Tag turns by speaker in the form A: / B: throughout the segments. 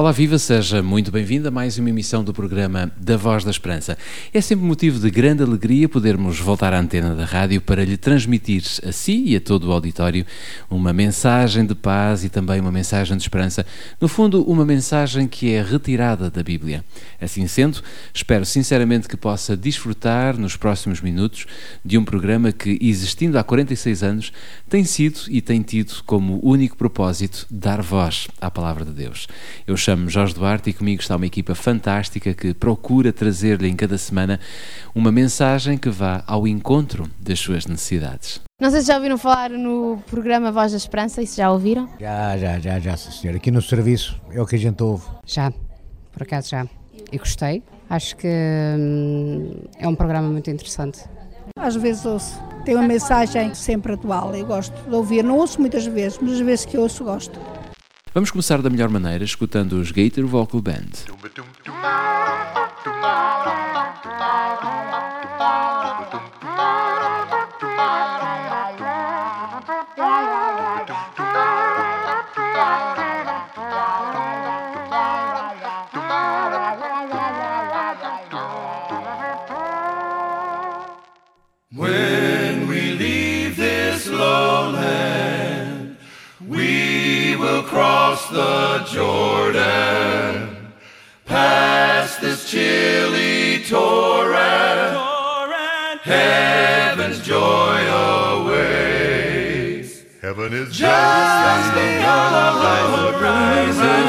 A: Olá, viva, seja muito bem-vindo a mais uma emissão do programa Da Voz da Esperança. É sempre motivo de grande alegria podermos voltar à antena da rádio para lhe transmitir a si e a todo o auditório uma mensagem de paz e também uma mensagem de esperança. No fundo, uma mensagem que é retirada da Bíblia. Assim sendo, espero sinceramente que possa desfrutar nos próximos minutos de um programa que, existindo há 46 anos, tem sido e tem tido como único propósito dar voz à Palavra de Deus. Eu chamo-me Jorge Duarte e comigo está uma equipa fantástica que procura trazer-lhe em cada semana uma mensagem que vá ao encontro das suas necessidades.
B: Não sei se já ouviram falar no programa Voz da Esperança, isso já ouviram?
C: Já, já, já, já, sim, senhor. Aqui no serviço é o que a gente ouve.
D: Já, por acaso já. E gostei. Acho que hum, é um programa muito interessante.
E: Às vezes ouço. Tem uma mensagem sempre atual. Eu gosto de ouvir. Não ouço muitas vezes, mas as vezes que ouço, gosto.
A: Vamos começar da melhor maneira escutando os Gator Vocal Band.
F: We will cross the Jordan, past this chilly torrent. Heaven's joy awaits. Heaven is just beyond the horizon.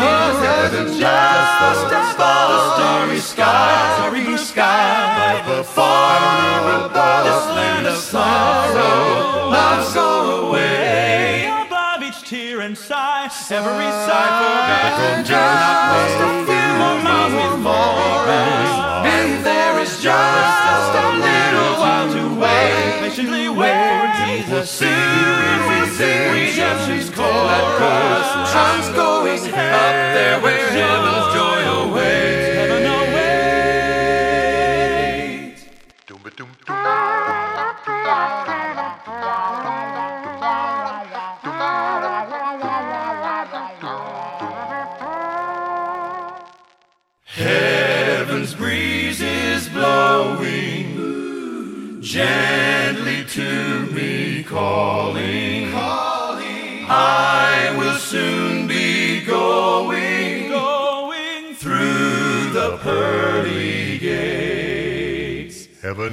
F: Heaven's just above the starry sky. Starry sky. But far above this land of sorrow, not go away.
G: Sigh, every sigh forgotten,
F: Just a few more miles before us, and there is just a little while to wait.
G: patiently wait.
F: Jesus sing, we sing, redemption's chorus. Time's going up there where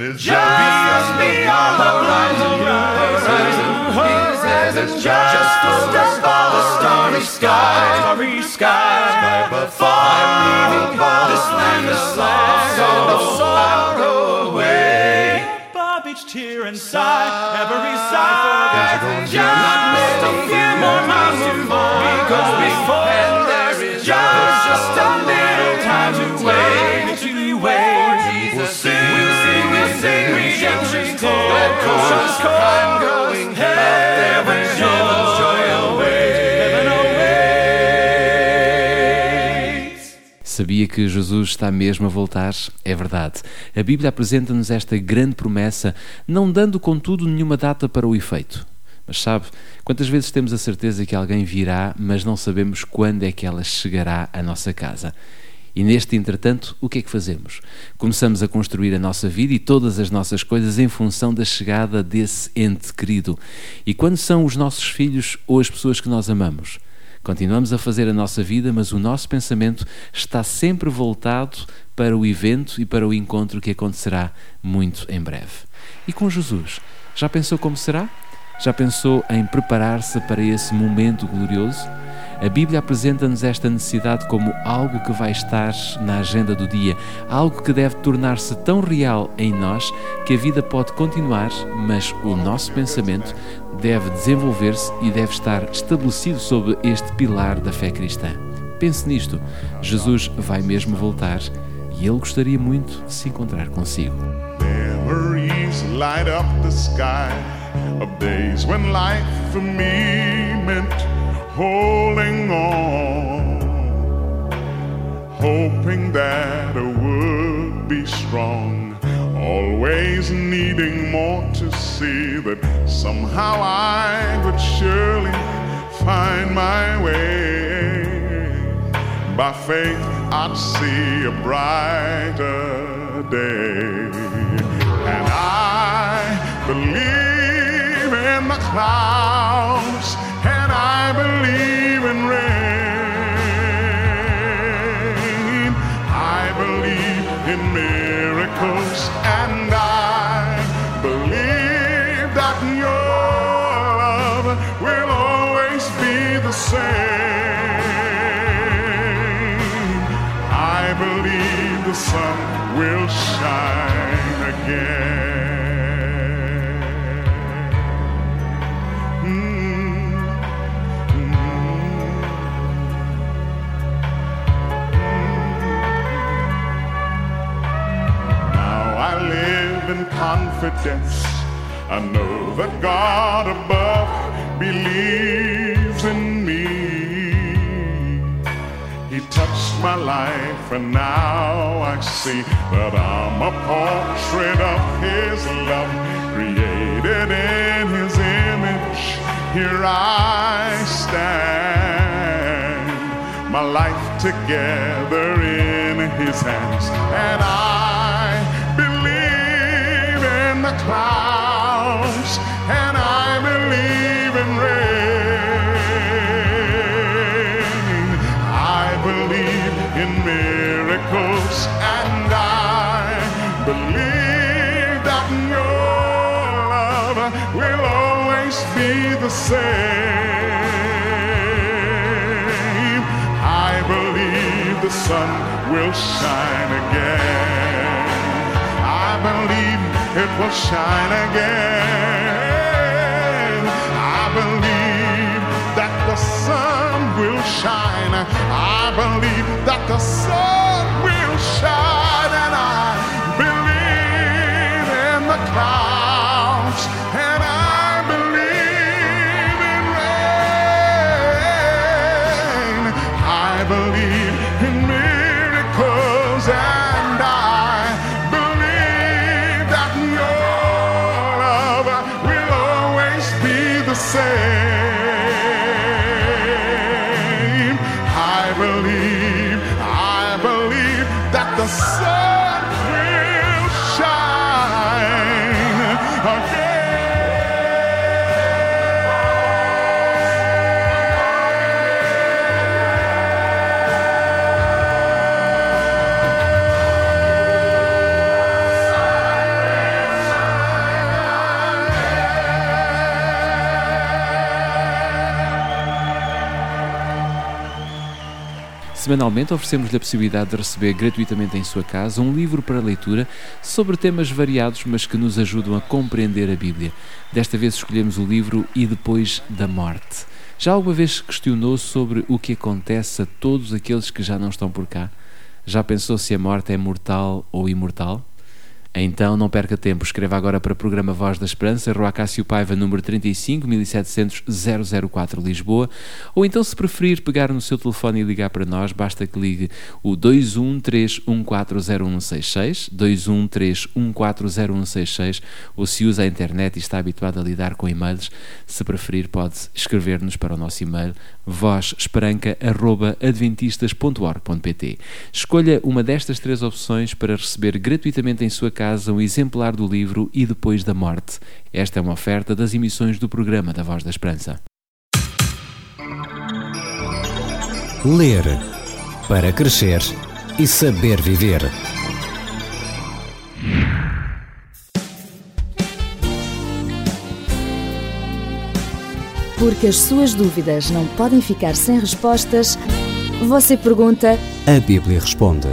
F: gates. Heaven is just beyond the horizon. Heaven's just above the starry sky.
G: starry sky,
F: But far above this land of sorrow, sorrow away.
G: above each tear and sigh, every sigh forgotten.
F: Just a few more miles to because before and there is just a little time to
A: Sabia que Jesus está mesmo a voltar? É verdade. A Bíblia apresenta-nos esta grande promessa, não dando, contudo, nenhuma data para o efeito. Mas sabe, quantas vezes temos a certeza que alguém virá, mas não sabemos quando é que ela chegará à nossa casa? E neste entretanto, o que é que fazemos? Começamos a construir a nossa vida e todas as nossas coisas em função da chegada desse ente querido. E quando são os nossos filhos ou as pessoas que nós amamos? Continuamos a fazer a nossa vida, mas o nosso pensamento está sempre voltado para o evento e para o encontro que acontecerá muito em breve. E com Jesus, já pensou como será? Já pensou em preparar-se para esse momento glorioso? A Bíblia apresenta-nos esta necessidade como algo que vai estar na agenda do dia, algo que deve tornar-se tão real em nós que a vida pode continuar, mas o nosso pensamento deve desenvolver-se e deve estar estabelecido sobre este pilar da fé cristã. Pense nisto: Jesus vai mesmo voltar e ele gostaria muito de se encontrar consigo.
H: Memories light up the sky of days when life for me meant holding on, hoping that I would be strong, always needing more to see that somehow I would surely find my way. By faith, I'd see a brighter day. And I believe in the clouds, the sun will shine again. Confidence. I know that God above believes in me. He touched my life, and now I see that I'm a portrait of His love, created in His image. Here I stand, my life together in His hands, and I clouds, and I believe in rain. I believe in miracles, and I believe that your love will always be the same. I believe the sun will shine again. I believe it will shine again. I believe that the sun will shine. I believe that the sun will shine,
A: Semanalmente oferecemos-lhe a possibilidade de receber gratuitamente em sua casa um livro para leitura sobre temas variados, mas que nos ajudam a compreender a Bíblia. Desta vez escolhemos o livro E Depois da Morte. Já alguma vez questionou sobre o que acontece a todos aqueles que já não estão por cá? Já pensou se a morte é mortal ou imortal? Então não perca tempo, escreva agora para o programa Voz da Esperança, Rua Cássio Paiva, número 35 1700 004 Lisboa, ou então se preferir pegar no seu telefone e ligar para nós, basta que ligue o 213140166, 213140166, ou se usa a internet e está habituado a lidar com e-mails, se preferir pode escrever-nos para o nosso e-mail vozesperanca.adventistas.org.pt. Escolha uma destas três opções para receber gratuitamente em sua casa um exemplar do livro E Depois da Morte. Esta é uma oferta das emissões do programa da Voz da Esperança.
I: Ler para crescer e saber viver.
J: Porque as suas dúvidas não podem ficar sem respostas, você pergunta.
I: A Bíblia responde.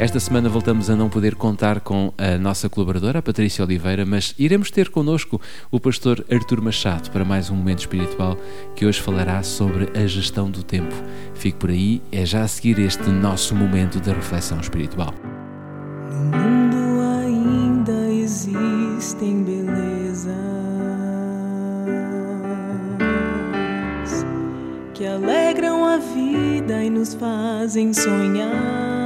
A: Esta semana voltamos a não poder contar com a nossa colaboradora, a Patrícia Oliveira, mas iremos ter connosco o pastor Artur Machado para mais um momento espiritual que hoje falará sobre a gestão do tempo. Fique por aí, é já a seguir este nosso momento de reflexão espiritual.
K: No mundo ainda existem belezas que alegram a vida e nos fazem sonhar.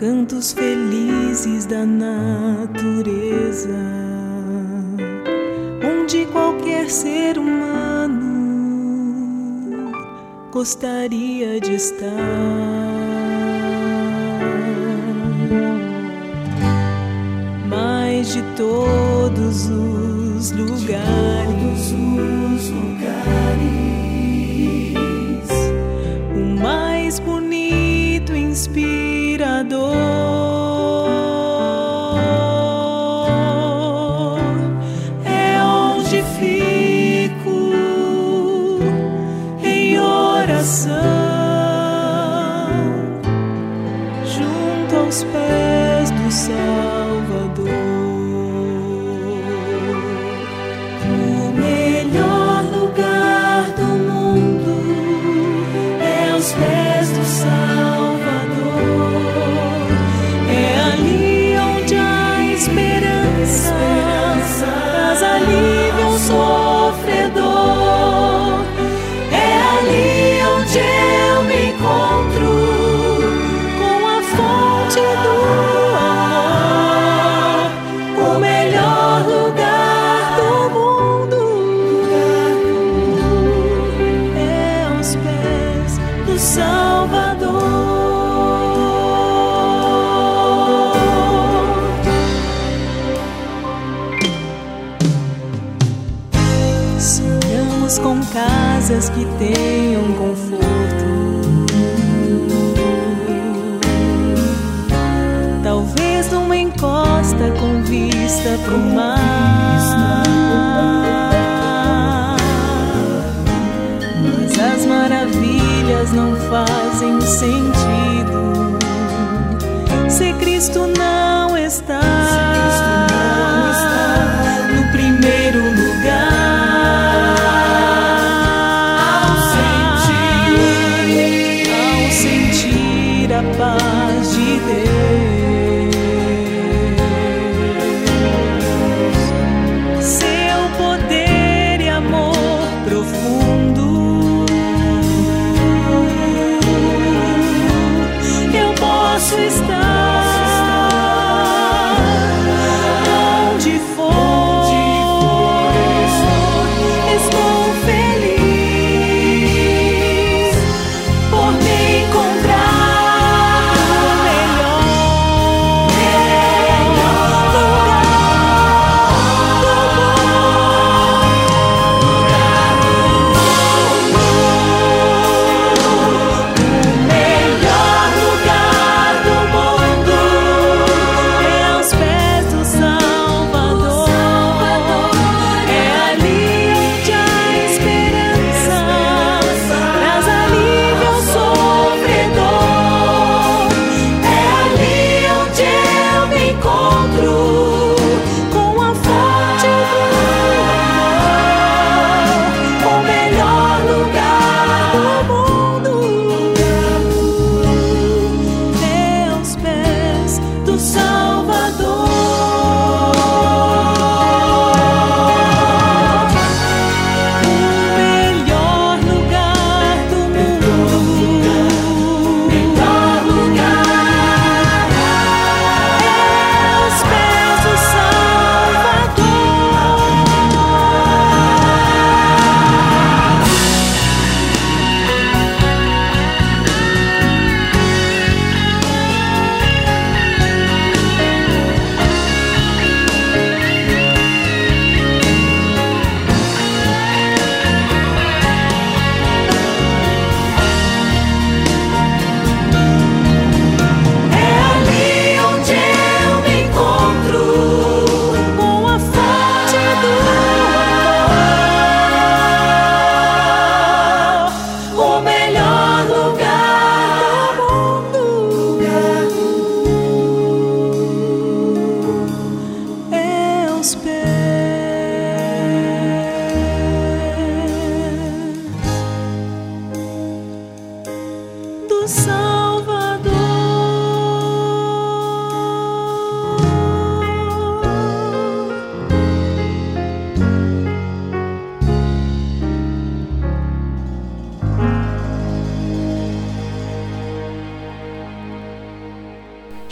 K: Cantos felizes da natureza, onde qualquer ser humano gostaria de estar. Mas de todos os lugares, vista pro mar. Mas as maravilhas não fazem sentido se Cristo não está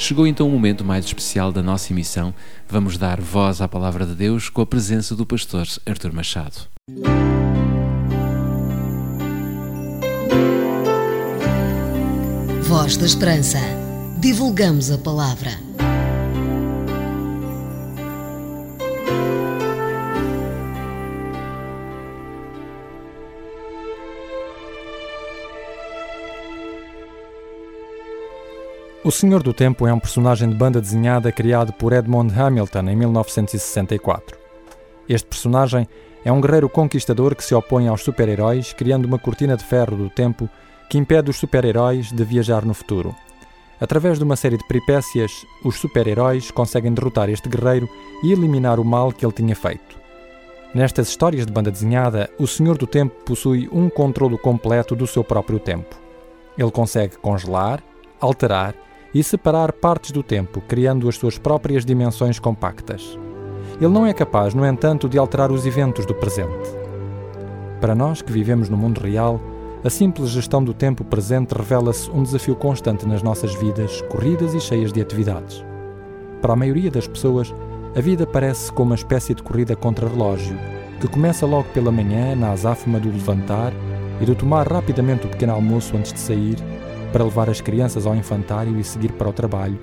A: Chegou então o momento mais especial da nossa emissão. Vamos dar voz à palavra de Deus com a presença do pastor Artur Machado.
L: Voz da Esperança. Divulgamos a palavra.
M: O Senhor do Tempo é um personagem de banda desenhada criado por Edmond Hamilton em 1964. Este personagem é um guerreiro conquistador que se opõe aos super-heróis, criando uma cortina de ferro do tempo que impede os super-heróis de viajar no futuro. Através de uma série de peripécias, os super-heróis conseguem derrotar este guerreiro e eliminar o mal que ele tinha feito. Nestas histórias de banda desenhada, o Senhor do Tempo possui um controlo completo do seu próprio tempo. Ele consegue congelar, alterar e separar partes do tempo, criando as suas próprias dimensões compactas. Ele não é capaz, no entanto, de alterar os eventos do presente. Para nós que vivemos no mundo real, a simples gestão do tempo presente revela-se um desafio constante nas nossas vidas, corridas e cheias de atividades. Para a maioria das pessoas, a vida parece como uma espécie de corrida contra relógio, que começa logo pela manhã, na azáfama do levantar e do tomar rapidamente o pequeno almoço antes de sair, para levar as crianças ao infantário e seguir para o trabalho,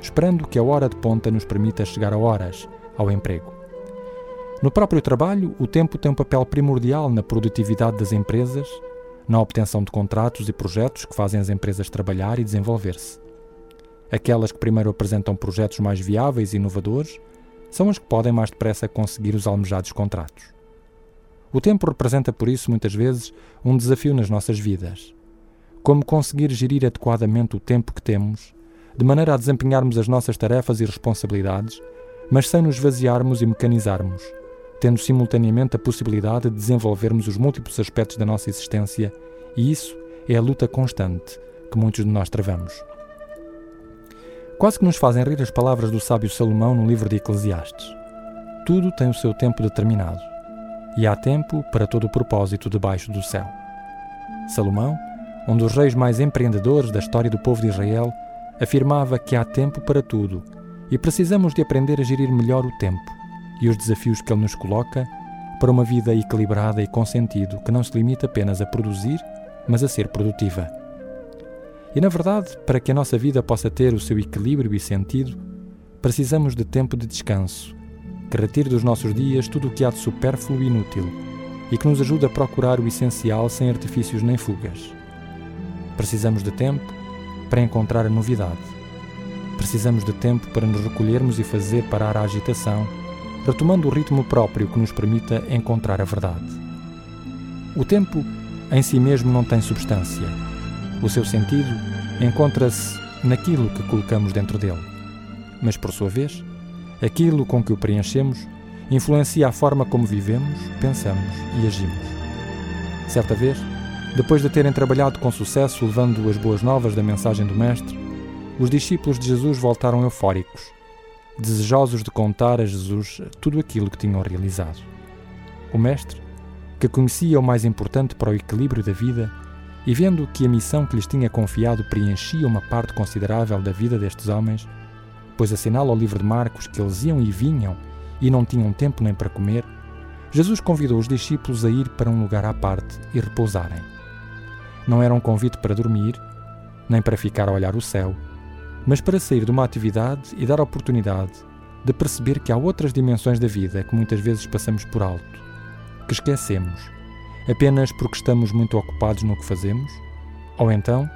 M: esperando que a hora de ponta nos permita chegar a horas ao emprego. No próprio trabalho, o tempo tem um papel primordial na produtividade das empresas, na obtenção de contratos e projetos que fazem as empresas trabalhar e desenvolver-se. Aquelas que primeiro apresentam projetos mais viáveis e inovadores são as que podem mais depressa conseguir os almejados contratos. O tempo representa, por isso, muitas vezes, um desafio nas nossas vidas. Como conseguir gerir adequadamente o tempo que temos, de maneira a desempenharmos as nossas tarefas e responsabilidades, mas sem nos vaziarmos e mecanizarmos, tendo simultaneamente a possibilidade de desenvolvermos os múltiplos aspectos da nossa existência, e isso é a luta constante que muitos de nós travamos. Quase que nos fazem rir as palavras do sábio Salomão no livro de Eclesiastes. Tudo tem o seu tempo determinado, e há tempo para todo o propósito debaixo do céu. Salomão, um dos reis mais empreendedores da história do povo de Israel, afirmava que há tempo para tudo e precisamos de aprender a gerir melhor o tempo e os desafios que ele nos coloca para uma vida equilibrada e com sentido que não se limita apenas a produzir, mas a ser produtiva. E na verdade, para que a nossa vida possa ter o seu equilíbrio e sentido, precisamos de tempo de descanso, que retire dos nossos dias tudo o que há de supérfluo e inútil e que nos ajude a procurar o essencial sem artifícios nem fugas. Precisamos de tempo para encontrar a novidade. Precisamos de tempo para nos recolhermos e fazer parar a agitação, retomando o ritmo próprio que nos permita encontrar a verdade. O tempo em si mesmo não tem substância. O seu sentido encontra-se naquilo que colocamos dentro dele. Mas, por sua vez, aquilo com que o preenchemos influencia a forma como vivemos, pensamos e agimos. Certa vez, depois de terem trabalhado com sucesso levando as boas novas da mensagem do Mestre, os discípulos de Jesus voltaram eufóricos, desejosos de contar a Jesus tudo aquilo que tinham realizado. O Mestre, que conhecia o mais importante para o equilíbrio da vida, e vendo que a missão que lhes tinha confiado preenchia uma parte considerável da vida destes homens, pois assinala ao livro de Marcos que eles iam e vinham e não tinham tempo nem para comer, Jesus convidou os discípulos a ir para um lugar à parte e repousarem. Não era um convite para dormir, nem para ficar a olhar o céu, mas para sair de uma atividade e dar oportunidade de perceber que há outras dimensões da vida que muitas vezes passamos por alto, que esquecemos, apenas porque estamos muito ocupados no que fazemos, ou então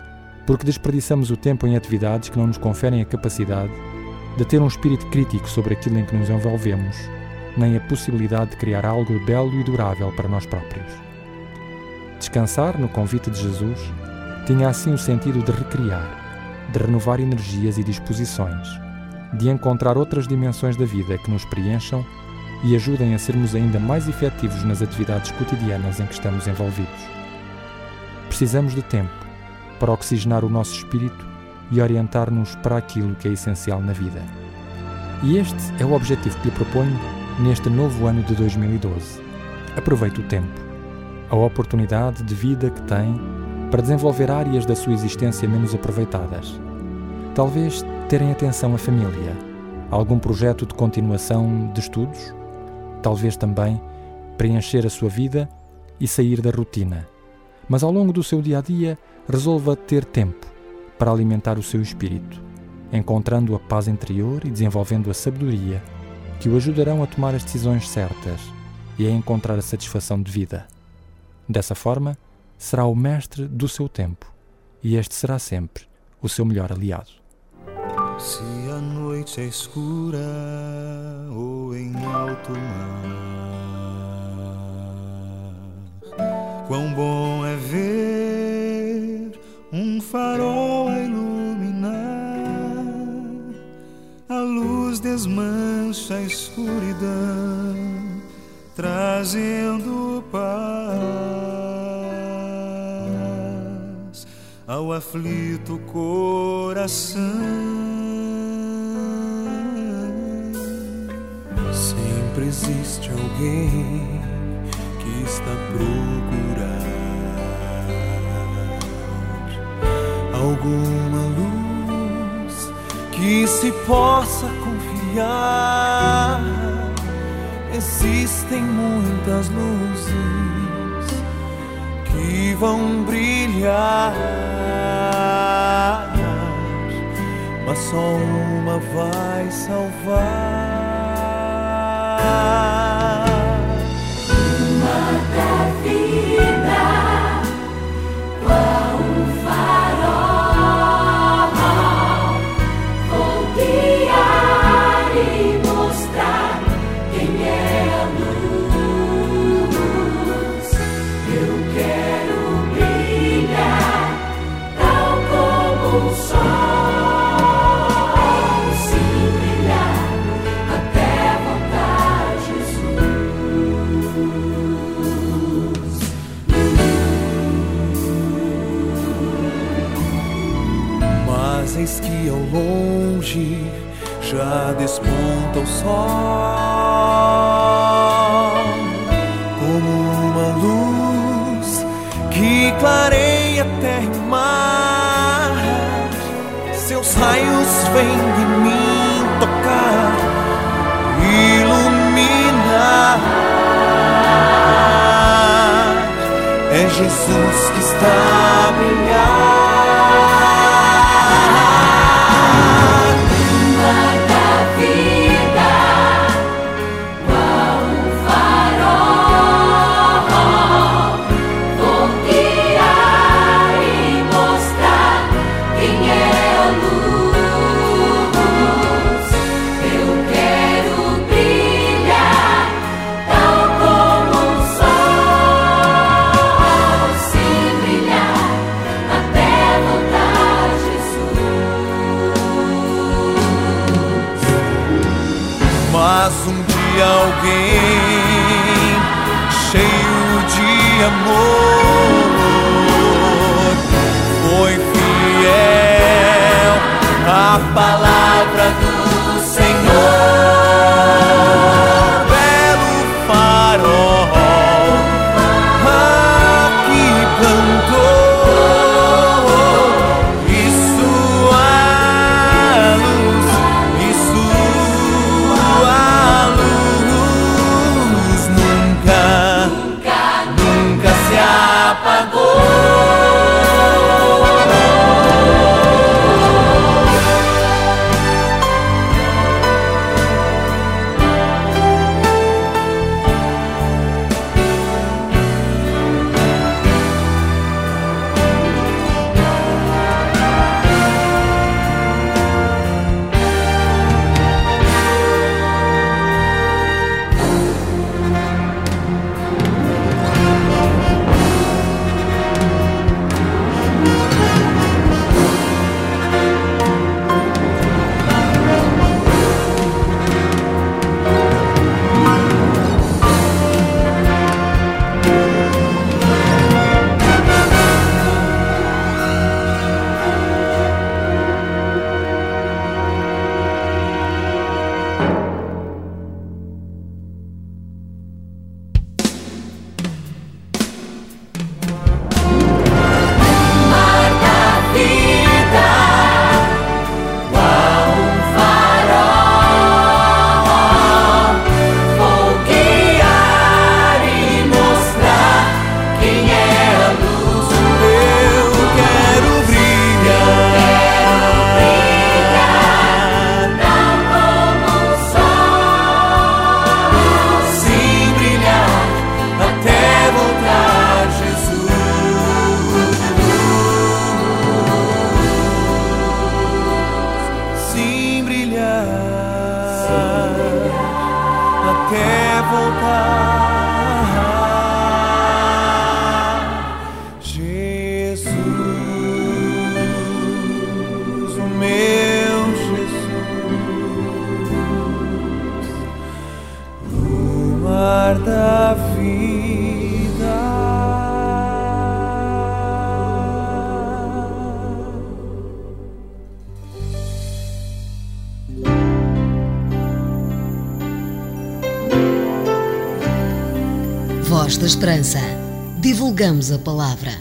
M: porque desperdiçamos o tempo em atividades que não nos conferem a capacidade de ter um espírito crítico sobre aquilo em que nos envolvemos, nem a possibilidade de criar algo belo e durável para nós próprios. Descansar no convite de Jesus tinha assim o sentido de recriar, de renovar energias e disposições, de encontrar outras dimensões da vida que nos preencham e ajudem a sermos ainda mais efetivos nas atividades cotidianas em que estamos envolvidos. Precisamos de tempo para oxigenar o nosso espírito e orientar-nos para aquilo que é essencial na vida. E este é o objetivo que lhe proponho neste novo ano de 2012. Aproveite o tempo, a oportunidade de vida que tem para desenvolver áreas da sua existência menos aproveitadas. Talvez terem atenção à família, algum projeto de continuação de estudos, talvez também preencher a sua vida e sair da rotina. Mas ao longo do seu dia a dia, resolva ter tempo para alimentar o seu espírito, encontrando a paz interior e desenvolvendo a sabedoria que o ajudarão a tomar as decisões certas e a encontrar a satisfação de vida. Dessa forma, será o mestre do seu tempo e este será sempre o seu melhor aliado.
N: Se a noite é escura ou em alto mar, quão bom é ver um farol a iluminar. A luz desmancha a escuridão, trazendo paz ao aflito coração. Sempre existe alguém que está a procurar alguma luz que se possa confiar. Existem muitas luzes que vão brilhar, mas só uma vai salvar. Que ao longe já desponta o sol como uma luz que clareia terra e mar. Seus raios vêm de mim tocar, iluminar. É Jesus que está a brilhar.
K: vida.
N: Voz
L: da Esperança. Divulgamos a palavra.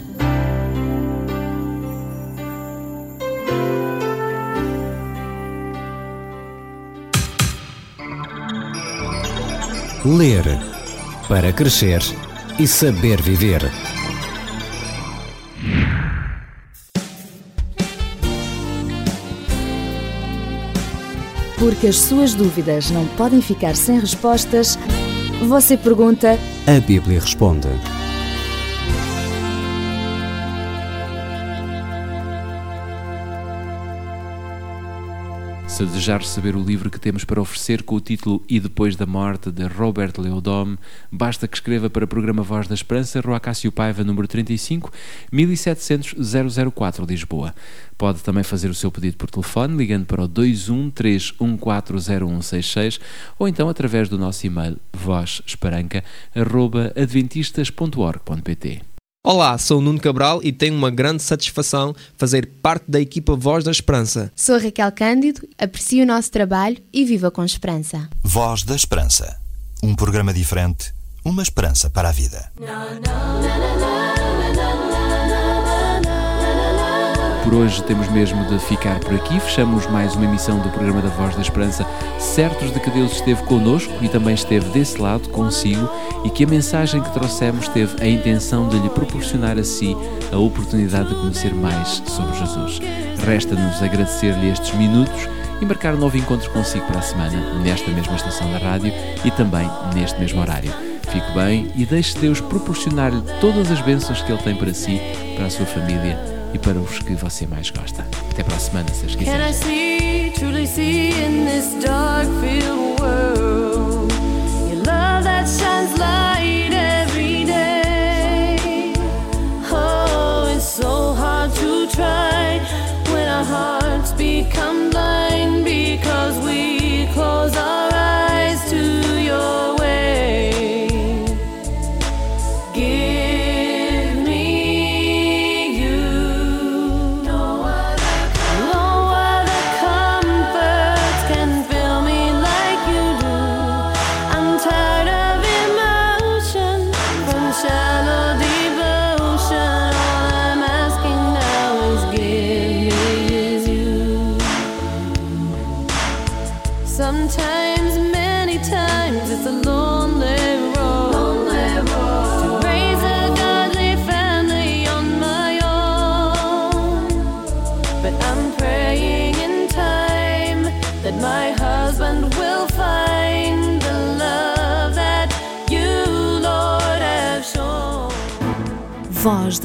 I: Ler para crescer e saber viver.
J: Porque as suas dúvidas não podem ficar sem respostas, você pergunta.
I: A Bíblia responde.
A: Se desejar receber o livro que temos para oferecer com o título E Depois da Morte, de Robert Leodome, basta que escreva para o programa Voz da Esperança, Rua Cássio Paiva, número 35, 1700 004, Lisboa. Pode também fazer o seu pedido por telefone, ligando para o 213140166 ou então através do nosso e-mail vozesperanca.adventistas.org.pt.
O: Olá, sou o Nuno Cabral e tenho uma grande satisfação fazer parte da equipa Voz da Esperança.
B: Sou a Raquel Cândido, aprecio o nosso trabalho e viva com esperança.
P: Voz da Esperança. Um programa diferente, uma esperança para a vida.
A: Por hoje temos mesmo de ficar por aqui. Fechamos mais uma emissão do programa da Voz da Esperança, certos de que Deus esteve conosco e também esteve desse lado consigo e que a mensagem que trouxemos teve a intenção de lhe proporcionar a si a oportunidade de conhecer mais sobre Jesus. Resta-nos agradecer-lhe estes minutos e marcar um novo encontro consigo para a semana, nesta mesma estação da rádio e também neste mesmo horário. Fique bem e deixe Deus proporcionar-lhe todas as bênçãos que Ele tem para si, para a sua família e para os que você mais gosta. Até para a semana, se Deus quiser.
Q: Can I see, truly